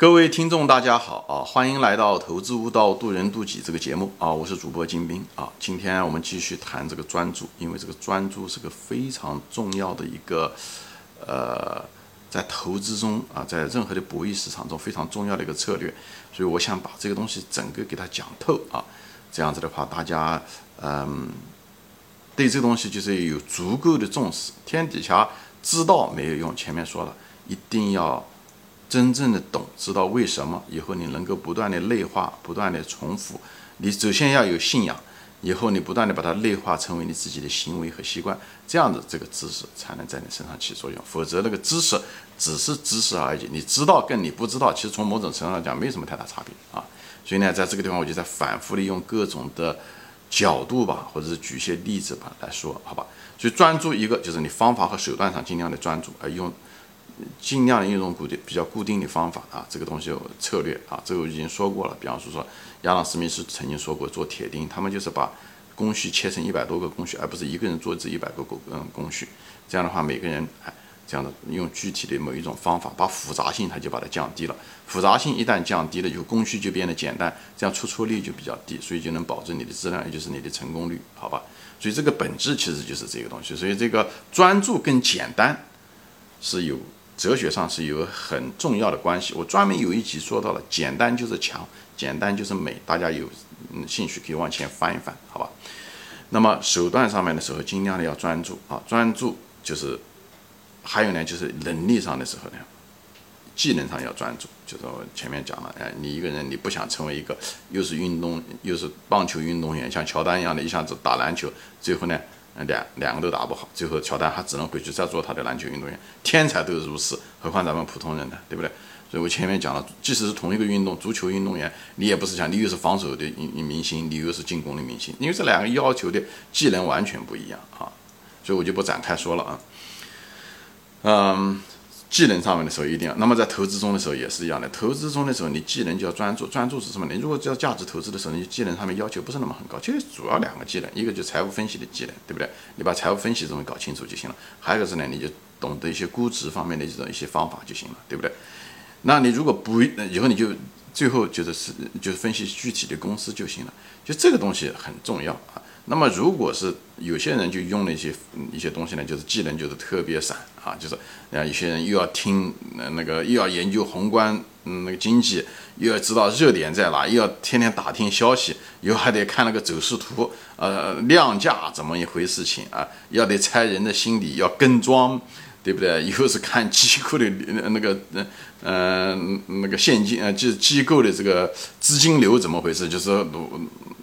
各位听众，大家好啊！欢迎来到《投资悟道，渡人渡己》这个节目啊！我是主播金兵啊！今天我们继续谈这个专注，因为这个专注是个非常重要的一个呃，在投资中啊，在任何的博弈市场中非常重要的一个策略，所以我想把这个东西整个给它讲透啊！这样子的话，大家嗯，对这个东西就是有足够的重视。天底下知道没有用，前面说了，一定要。真正的懂，知道为什么以后你能够不断的内化，不断的重复。你首先要有信仰，以后你不断的把它内化成为你自己的行为和习惯，这样子这个知识才能在你身上起作用。否则那个知识只是知识而已，你知道跟你不知道，其实从某种程度上讲没什么太大差别啊。所以呢，在这个地方我就在反复的用各种的角度吧，或者是举些例子吧来说，好吧。所以专注一个就是你方法和手段上尽量的专注，而用。尽量用一种固定、比较固定的方法啊，这个东西有策略啊，这个我已经说过了。比方说，说亚当·斯密斯曾经说过，做铁钉，他们就是把工序切成一百多个工序，而不是一个人做这一百个工嗯工序。这样的话，每个人哎，这样的用具体的某一种方法，把复杂性它就把它降低了。复杂性一旦降低了，就工序就变得简单，这样出错率就比较低，所以就能保证你的质量，也就是你的成功率，好吧？所以这个本质其实就是这个东西。所以这个专注跟简单是有。哲学上是有很重要的关系，我专门有一集说到了，简单就是强，简单就是美，大家有兴趣可以往前翻一翻，好吧？那么手段上面的时候，尽量的要专注啊，专注就是，还有呢就是能力上的时候呢，技能上要专注，就是我前面讲了，哎，你一个人你不想成为一个又是运动又是棒球运动员，像乔丹一样的，一下子打篮球，最后呢？两两个都打不好，最后乔丹他只能回去再做他的篮球运动员。天才都如此，何况咱们普通人呢？对不对？所以我前面讲了，即使是同一个运动，足球运动员，你也不是讲你又是防守的明星，你又是进攻的明星，因为这两个要求的技能完全不一样啊。所以我就不展开说了啊。嗯。技能上面的时候一定要，那么在投资中的时候也是一样的。投资中的时候，你技能就要专注，专注是什么？你如果叫价值投资的时候，你技能上面要求不是那么很高，其实主要两个技能，一个就财务分析的技能，对不对？你把财务分析这种搞清楚就行了。还有一个是呢，你就懂得一些估值方面的这种一些方法就行了，对不对？那你如果不以后你就最后就是是就是分析具体的公司就行了，就这个东西很重要啊。那么，如果是有些人就用了一些一些东西呢，就是技能就是特别散啊，就是啊，有些人又要听那个又要研究宏观嗯那个经济，又要知道热点在哪，又要天天打听消息，又还得看那个走势图，呃，量价怎么一回事情啊，要得猜人的心理，要跟庄。对不对？以后是看机构的那个，嗯嗯，那个现金，呃，就是机构的这个资金流怎么回事？就是，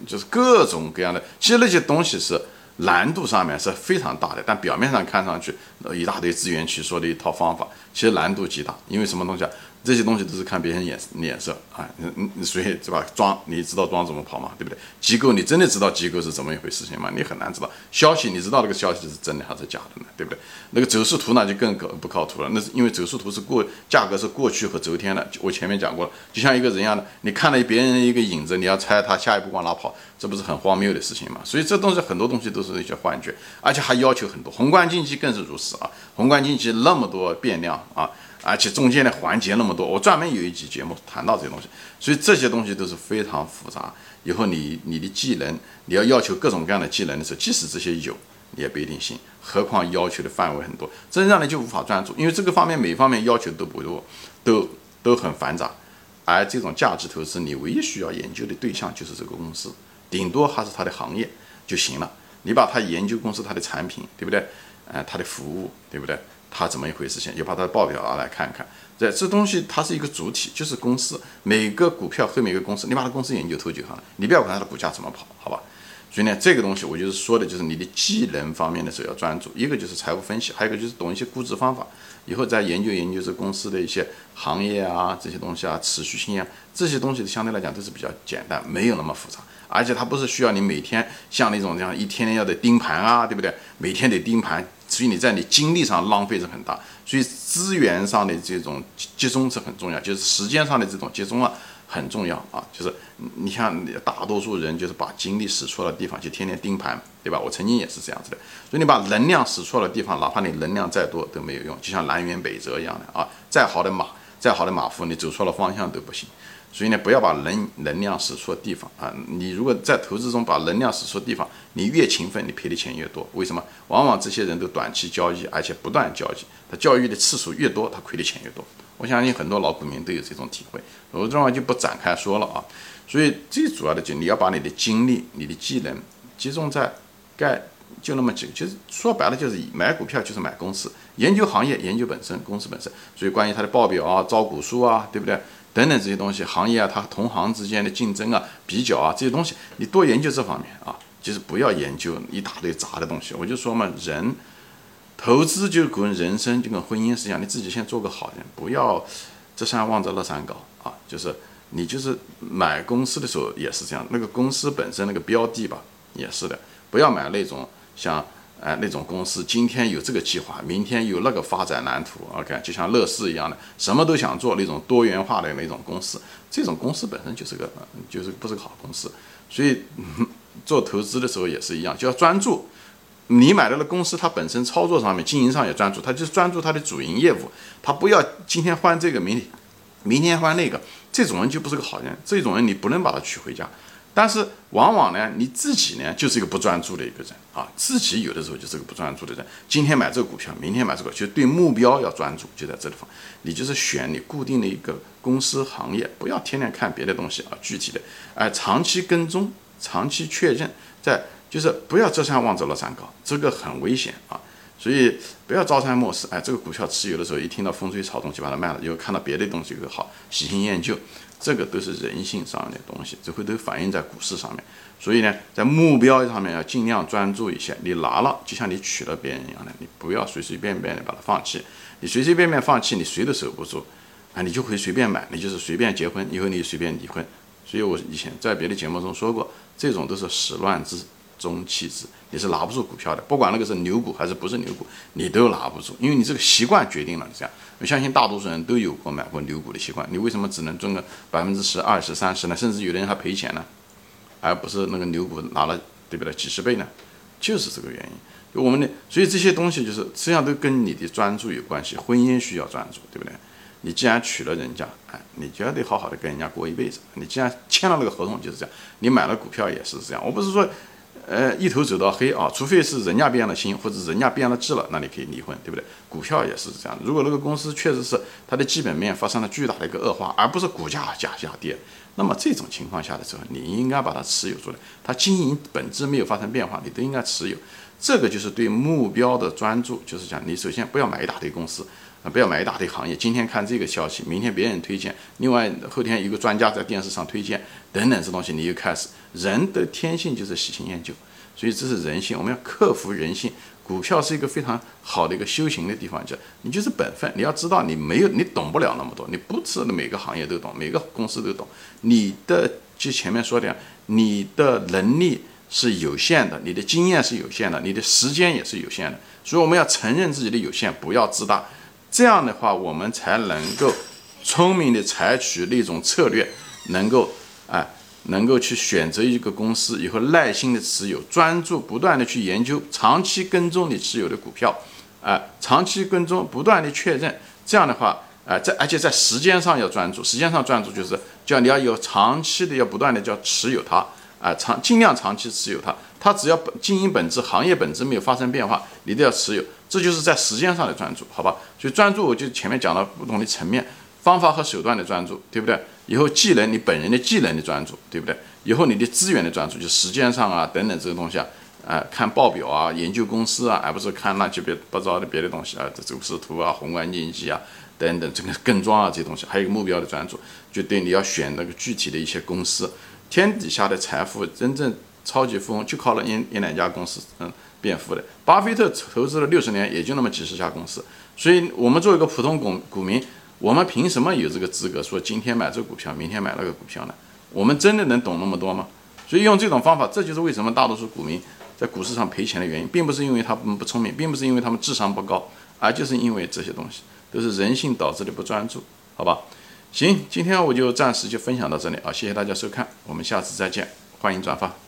就是各种各样的。其实那些东西是难度上面是非常大的，但表面上看上去一大堆资源去说的一套方法，其实难度极大。因为什么东西啊？这些东西都是看别人眼脸色啊，嗯嗯，所以是吧？装你知道装怎么跑吗？对不对？机构你真的知道机构是怎么一回事情吗？你很难知道。消息你知道这个消息是真的还是假的呢？对不对？那个走势图那就更可不靠谱了。那是因为走势图是过价格是过去和昨天的。我前面讲过了，就像一个人一样的，你看了别人一个影子，你要猜他下一步往哪跑，这不是很荒谬的事情吗？所以这东西很多东西都是一些幻觉，而且还要求很多。宏观经济更是如此啊！宏观经济那么多变量啊！而且中间的环节那么么多，我专门有一集节目谈到这些东西，所以这些东西都是非常复杂。以后你你的技能，你要要求各种各样的技能的时候，即使这些有，你也不一定行。何况要求的范围很多，真让你就无法专注，因为这个方面每方面要求都不多，都都很繁杂。而这种价值投资，你唯一需要研究的对象就是这个公司，顶多还是它的行业就行了。你把它研究公司它的产品，对不对？呃，它的服务，对不对？它怎么一回事？情，就把它的报表拿来看看。这这东西它是一个主体，就是公司。每个股票后面一个公司，你把它公司研究透就好了。你不要管它的股价怎么跑，好吧？所以呢，这个东西我就是说的，就是你的技能方面的时候要专注。一个就是财务分析，还有一个就是懂一些估值方法。以后再研究研究这公司的一些行业啊，这些东西啊，持续性啊，这些东西相对来讲都是比较简单，没有那么复杂。而且它不是需要你每天像那种这样一天天要得盯盘啊，对不对？每天得盯盘。所以你在你精力上浪费是很大，所以资源上的这种集中是很重要，就是时间上的这种集中啊很重要啊。就是你像大多数人就是把精力使错了地方，就天天盯盘，对吧？我曾经也是这样子的。所以你把能量使错了地方，哪怕你能量再多都没有用，就像南辕北辙一样的啊。再好的马，再好的马夫，你走错了方向都不行。所以呢，不要把能能量使错地方啊！你如果在投资中把能量使错地方，你越勤奋，你赔的钱越多。为什么？往往这些人都短期交易，而且不断交易，他交易的次数越多，他亏的钱越多。我相信很多老股民都有这种体会，我这话就不展开说了啊。所以最主要的就你要把你的精力、你的技能集中在该就那么几个，其实说白了就是买股票就是买公司，研究行业、研究本身公司本身。所以关于它的报表啊、招股书啊，对不对？等等这些东西，行业啊，它同行之间的竞争啊、比较啊，这些东西你多研究这方面啊，就是不要研究一大堆杂的东西。我就说嘛，人投资就跟人生就跟婚姻是一样，你自己先做个好人，不要这山望着那山高啊。就是你就是买公司的时候也是这样，那个公司本身那个标的吧，也是的，不要买那种像。哎，那种公司今天有这个计划，明天有那个发展蓝图，OK，就像乐视一样的，什么都想做那种多元化的那种公司，这种公司本身就是个，就是不是个好公司。所以做投资的时候也是一样，就要专注。你买了的公司，它本身操作上面、经营上也专注，它就是专注它的主营业务，它不要今天换这个，明天明天换那个，这种人就不是个好人。这种人你不能把他娶回家。但是往往呢，你自己呢就是一个不专注的一个人啊，自己有的时候就是个不专注的人。今天买这个股票，明天买这个，就对目标要专注，就在这地方。你就是选你固定的一个公司行业，不要天天看别的东西啊。具体的，哎，长期跟踪，长期确认，在就是不要这山望着那山高，这个很危险啊。所以不要朝三暮四，哎，这个股票持有的时候，一听到风吹草动就把它卖了，又看到别的东西更好，喜新厌旧。这个都是人性上的东西，只会都反映在股市上面。所以呢，在目标上面要尽量专注一些。你拿了，就像你娶了别人一样的，你不要随随便便的把它放弃。你随随便便放弃，你谁都守不住啊！你就可以随便买，你就是随便结婚，以后你随便离婚。所以我以前在别的节目中说过，这种都是始乱之。中期值，你是拿不住股票的，不管那个是牛股还是不是牛股，你都拿不住，因为你这个习惯决定了这样。我相信大多数人都有过买过牛股的习惯，你为什么只能赚个百分之十、二十、三十呢？甚至有的人还赔钱呢，而不是那个牛股拿了对不对几十倍呢？就是这个原因。我们的所以这些东西就是实际上都跟你的专注有关系。婚姻需要专注，对不对？你既然娶了人家，哎，你就要得好好的跟人家过一辈子。你既然签了那个合同就是这样，你买了股票也是这样。我不是说。呃，一头走到黑啊，除非是人家变了心，或者人家变了质了，那你可以离婚，对不对？股票也是这样，如果那个公司确实是它的基本面发生了巨大的一个恶化，而不是股价假下跌，那么这种情况下的时候，你应该把它持有住来。它经营本质没有发生变化，你都应该持有。这个就是对目标的专注，就是讲你首先不要买一大堆公司。不要买一大堆行业。今天看这个消息，明天别人推荐，另外后天一个专家在电视上推荐，等等这东西，你又开始。人的天性就是喜新厌旧，所以这是人性，我们要克服人性。股票是一个非常好的一个修行的地方，叫你就是本分。你要知道，你没有，你懂不了那么多，你不是每个行业都懂，每个公司都懂。你的就前面说的，你的能力是有限的，你的经验是有限的，你的时间也是有限的。所以我们要承认自己的有限，不要自大。这样的话，我们才能够聪明的采取那种策略，能够哎，能够去选择一个公司，以后耐心的持有，专注不断的去研究，长期跟踪你持有的股票，哎，长期跟踪，不断的确认。这样的话，哎，在而且在时间上要专注，时间上专注就是叫你要有长期的，要不断的叫持有它，啊，长尽量长期持有它。它只要本经营本质、行业本质没有发生变化，你都要持有。这就是在时间上的专注，好吧？所以专注，我就前面讲了不同的层面、方法和手段的专注，对不对？以后技能，你本人的技能的专注，对不对？以后你的资源的专注，就时间上啊等等这些东西啊，啊，看报表啊，研究公司啊，而不是看乱七八糟的别的东西啊，这走势图啊、宏观经济啊等等这个跟庄啊这些东西，还有一个目标的专注，就对你要选那个具体的一些公司，天底下的财富真正。超级富翁就靠了一一两家公司，嗯，变富的。巴菲特投资了六十年，也就那么几十家公司。所以，我们作为一个普通股股民，我们凭什么有这个资格说今天买这股票，明天买那个股票呢？我们真的能懂那么多吗？所以，用这种方法，这就是为什么大多数股民在股市上赔钱的原因，并不是因为他们不聪明，并不是因为他们智商不高，而就是因为这些东西都是人性导致的不专注，好吧？行，今天我就暂时就分享到这里啊，谢谢大家收看，我们下次再见，欢迎转发。